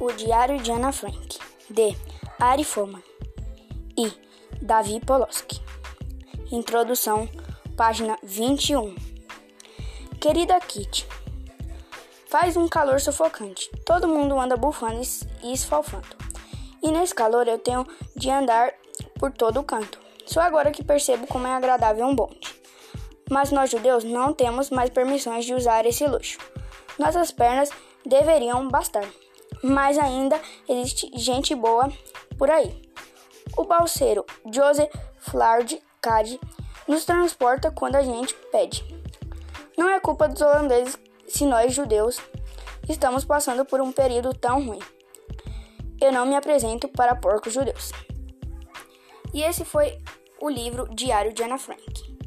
O Diário de Ana Frank, de Ari Foman e Davi Poloski. Introdução, página 21. Querida Kitty, faz um calor sufocante. Todo mundo anda bufando e esfalfando. E nesse calor eu tenho de andar por todo o canto. Só agora que percebo como é agradável um bonde. Mas nós judeus não temos mais permissões de usar esse luxo. Nossas pernas deveriam bastar. Mas ainda existe gente boa por aí. O balseiro Joseph Flard Cade nos transporta quando a gente pede. Não é culpa dos holandeses se nós judeus estamos passando por um período tão ruim. Eu não me apresento para porcos judeus. E esse foi o livro Diário de Ana Frank.